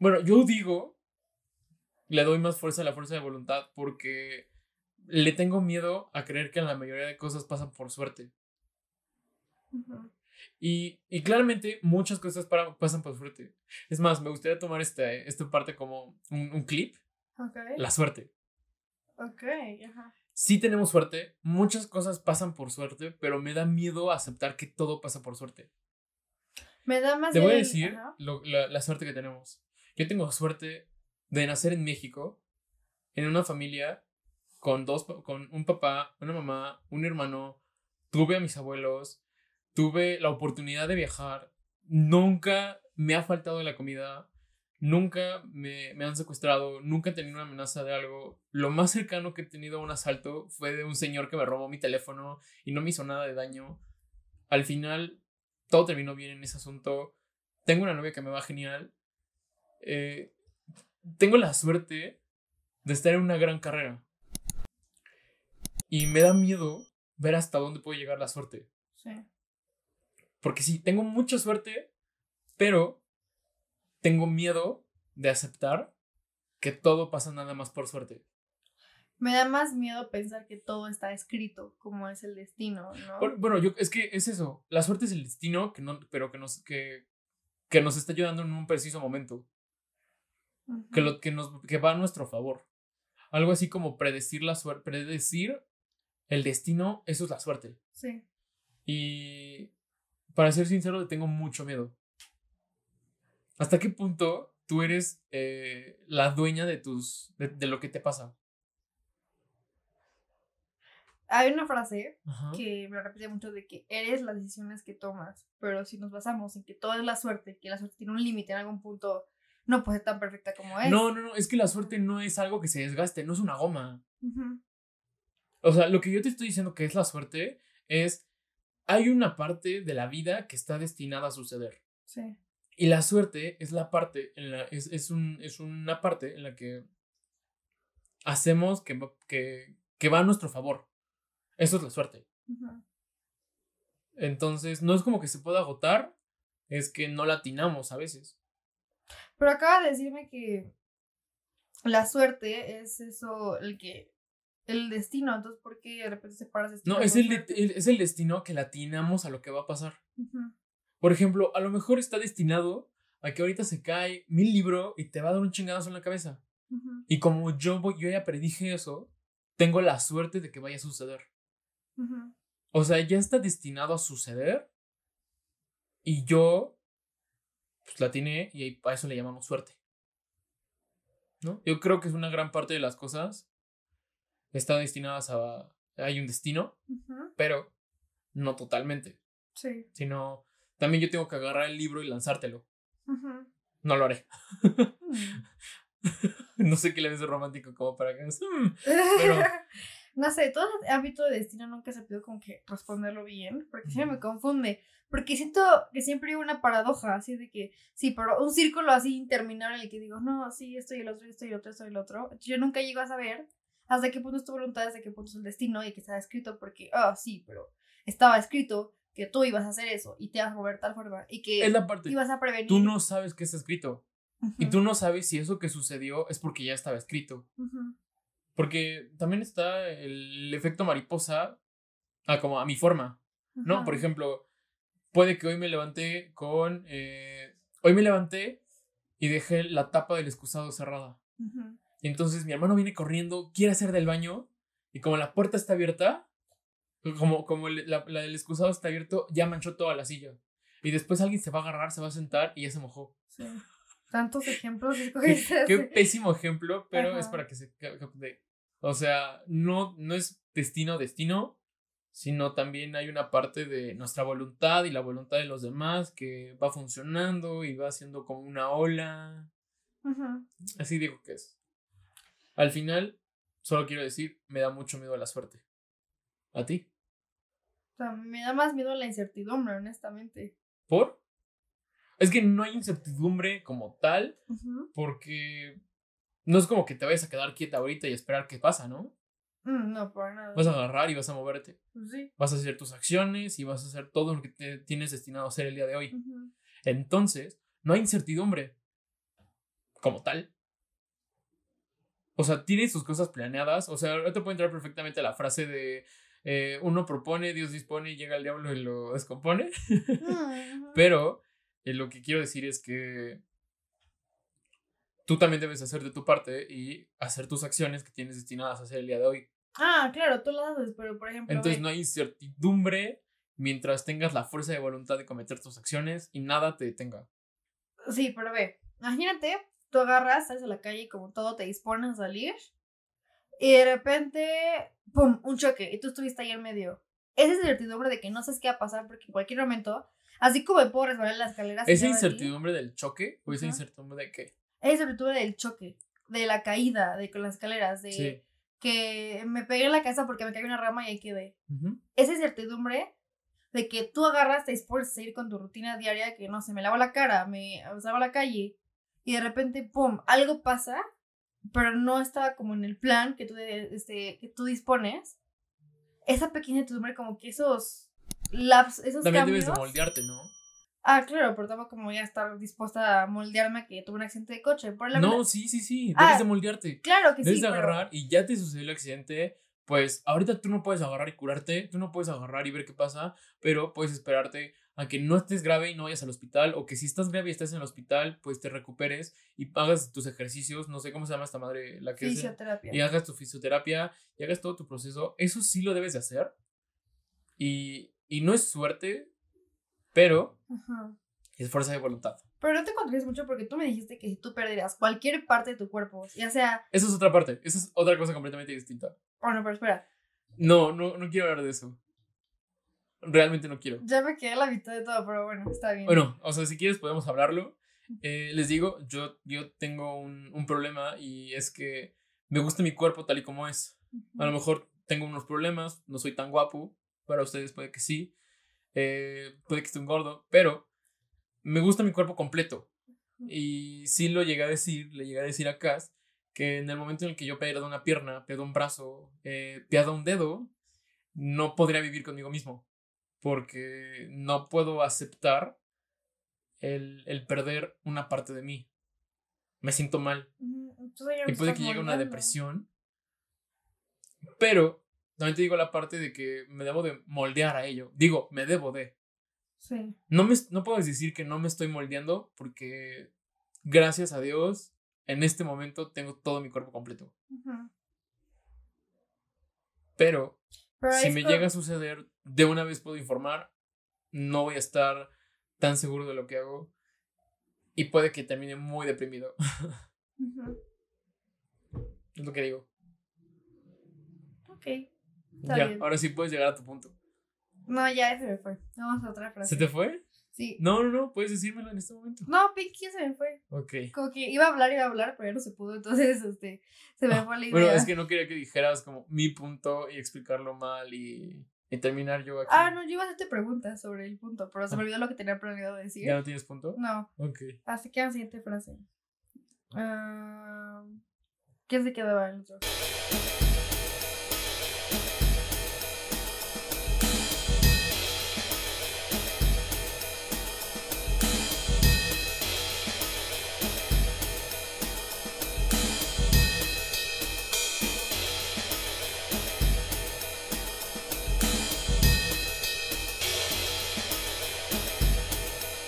Bueno, yo digo, le doy más fuerza a la fuerza de voluntad porque le tengo miedo a creer que la mayoría de cosas pasan por suerte. y, y, claramente muchas cosas para, pasan por suerte. Es más, me gustaría tomar este, esta parte como un, un clip. Okay. La suerte. Ok, ajá. Sí tenemos suerte, muchas cosas pasan por suerte, pero me da miedo aceptar que todo pasa por suerte. Me da más Te voy a decir lo- la, la suerte que tenemos. Yo tengo suerte de nacer en México, en una familia con dos, con un papá, una mamá, un hermano. Tuve a mis abuelos, tuve la oportunidad de viajar. Nunca me ha faltado la comida, nunca me, me han secuestrado, nunca he tenido una amenaza de algo. Lo más cercano que he tenido a un asalto fue de un señor que me robó mi teléfono y no me hizo nada de daño. Al final, todo terminó bien en ese asunto. Tengo una novia que me va genial. Eh, tengo la suerte de estar en una gran carrera. Y me da miedo ver hasta dónde puede llegar la suerte. Sí. Porque sí, tengo mucha suerte, pero tengo miedo de aceptar que todo pasa nada más por suerte. Me da más miedo pensar que todo está escrito, como es el destino, ¿no? Bueno, Bueno, yo, es que es eso. La suerte es el destino, que no, pero que nos, que, que nos está ayudando en un preciso momento. Que, lo, que, nos, que va a nuestro favor. Algo así como predecir la suerte, predecir el destino, eso es la suerte. Sí. Y para ser sincero, tengo mucho miedo. ¿Hasta qué punto tú eres eh, la dueña de tus de, de lo que te pasa? Hay una frase Ajá. que me repite mucho de que eres las decisiones que tomas, pero si nos basamos en que todo es la suerte, que la suerte tiene un límite en algún punto, no puede ser tan perfecta como es. No, no, no, es que la suerte no es algo que se desgaste, no es una goma. O sea, lo que yo te estoy diciendo que es la suerte es, hay una parte de la vida que está destinada a suceder. Sí. Y la suerte es la parte, en la, es, es, un, es una parte en la que hacemos que, va- que, que va a nuestro favor. Eso es la suerte. Entonces, no es como que se pueda agotar, es que no latinamos a veces. Pero acaba de decirme que la suerte es eso, el que. El destino, entonces, ¿por qué de repente separas destino? No, es el, es el destino que latinamos a lo que va a pasar. Por ejemplo, a lo mejor está destinado a que ahorita se cae mi libro y te va a dar un chingadazo en la cabeza. Ujú. Y como yo, voy- yo ya predije eso, tengo la suerte de que vaya a suceder. O sea, ya está destinado a suceder. Y yo, pues la tiene y a eso le llamamos suerte. ¿No? Yo creo que es una gran parte de las cosas están destinadas a. Hay un destino, pero no totalmente. Sí. Sino, también yo tengo que agarrar el libro y lanzártelo. Ujú. No lo haré. Mm. no sé qué le ves romántico como para que. "Mm". Pero- no sé, todo ese ámbito de destino nunca se pido como que responderlo bien, porque siempre me confunde. Porque siento que siempre hay una paradoja, así de que, sí, pero un círculo así interminable en el que digo, no, sí, esto y el otro, esto y el otro, esto y el otro. Yo nunca llego a saber hasta qué punto es tu voluntad, hasta qué punto es el destino y que está escrito, porque, ah, sí, pero estaba escrito que tú ibas a hacer eso y te ibas a mover de tal forma y que Es la parte. ibas a prevenir. Tú no sabes qué está escrito. Y tú no sabes si eso que sucedió es porque ya estaba escrito. Porque también está el efecto mariposa a como a mi forma, ¿no? Por ejemplo, puede que hoy me levanté con... eh, hoy me levanté y dejé la tapa del excusado cerrada. Y entonces mi hermano viene corriendo, quiere hacer del baño y como la puerta está abierta, como, como el- la, la del excusado está abierto, ya manchó toda la silla. Y después alguien se va a agarrar, se va a sentar y ya se mojó. sí. Tantos ejemplos Qué, qué pésimo ejemplo, pero es Ajá. para que se... ca- ca- de- O sea, no, no es destino, destino, sino también hay una parte de nuestra voluntad y la voluntad de los demás que va funcionando y va haciendo como una ola. Ujú. Así digo que es. Al final, solo quiero decir, me da mucho miedo a la suerte. ¿A ti? O sea, me da más miedo la incertidumbre, honestamente. ¿Por? Es que no hay incertidumbre como tal, porque no es como que te vayas a quedar quieta ahorita y esperar qué pasa, ¿no? Mm, no, por nada. Vas a agarrar y vas a moverte. Pues sí. Vas a hacer tus acciones y vas a hacer todo lo que te tienes destinado a hacer el día de hoy. Entonces, no hay incertidumbre como tal. O sea, tienes sus cosas planeadas. O sea, ahorita puede entrar perfectamente la frase de eh, uno propone, Dios dispone llega el diablo y lo descompone. Pero eh, lo que quiero decir es que tú también debes hacer de tu parte y hacer tus acciones que tienes destinadas a hacer el día de hoy. Ah, claro, tú lo haces, pero por ejemplo. Entonces ve, no hay incertidumbre mientras tengas la fuerza de voluntad de cometer tus acciones y nada te detenga. Sí, pero ve, imagínate, tú agarras, sales a la calle y como todo te dispones a salir. Y de repente, ¡pum! Un choque. Y tú estuviste ahí en medio. Esa incertidumbre de que no sabes qué va a pasar porque en cualquier momento, así como me puedo resbalar en las escaleras. ¿Esa incertidumbre del choque o esa Ajá. incertidumbre de qué? Esa incertidumbre del choque, de la caída, de con las escaleras, de Sí. que me pegué en la casa porque me cayó una rama y ahí quedé. Ujú. esa incertidumbre de que tú agarras, te dispones a seguir con tu rutina diaria, que no sé, me lavo la cara, me salgo a la calle y de repente, ¡pum!, algo pasa, pero no estaba como en el plan que tú, de- este, que tú dispones. Esa pequeña incertidumbre, como que esos laps, esos También cambios. debes de moldearte, ¿no? Ah, claro, pero tampoco como ya estar dispuesta a moldearme que tuve un accidente de coche. Por la No, sí, sí, sí. Ah, Debes de moldearte. claro que Debes sí, de pero- agarrar y ya te sucedió el accidente. Pues ahorita tú no puedes agarrar y curarte, tú no puedes agarrar y ver qué pasa, pero puedes esperarte a que no estés grave y no vayas al hospital, o que si estás grave y estás en el hospital, pues te recuperes y hagas tus ejercicios, no sé cómo se llama esta madre, la que es, Fisioterapia. y hagas tu fisioterapia y hagas todo tu proceso, eso sí lo debes de hacer. Y, y no es suerte, pero Ajá. es fuerza de voluntad. Pero no te contradices mucho porque tú me dijiste que si tú perdieras cualquier parte de tu cuerpo, ya sea. Esa es otra parte, esa es otra cosa completamente distinta. Bueno, pero espera, No, no, no quiero hablar de eso. Realmente no quiero. ya me quedé a la mitad de todo, pero bueno, está bien. Bueno, o sea, si quieres podemos hablarlo. Eh, les digo, yo, yo tengo un, un problema y es que me gusta mi cuerpo tal y como es. A lo mejor tengo unos problemas, no soy tan guapo, para ustedes puede que sí, eh, puede que esté un gordo, pero me gusta mi cuerpo completo. Y sí lo llegué a decir, le llegué a decir a Cass, que en el momento en el que yo pierda una pierna, pierda un brazo, eh, pierda un dedo, no podría vivir conmigo mismo, porque no puedo aceptar el, el perder una parte de mí. Me siento mal y puede que llegue una depresión. Pero también te digo la parte de que me debo de moldear a ello. Digo, me debo de. Sí. No, me, no puedo decir que no me estoy moldeando porque gracias a Dios en este momento tengo todo mi cuerpo completo. Pero Pero si me llega a suceder, de una vez puedo informar, no voy a estar tan seguro de lo que hago y puede que termine muy deprimido. Es lo que digo. Ok. Está ya, bien. ahora sí puedes llegar a tu punto. No, ya se me fue. Vamos a otra frase. ¿Se te fue? Sí. No, no, no, puedes decírmelo en este momento. No, Pinky se me fue. Ok. Como que iba a hablar, iba a hablar, pero ya no se pudo. Entonces, este, se me Ah, fue la idea. Bueno, es que no quería que dijeras como mi punto y explicarlo mal y, y terminar yo aquí. Ah, no, yo iba a hacerte preguntas sobre el punto, pero se me Ah. olvidó lo que tenía planeado decir. ¿Ya no tienes punto? No, Ok. así que la siguiente frase. Ah, ¿Quién se quedaba en el otro?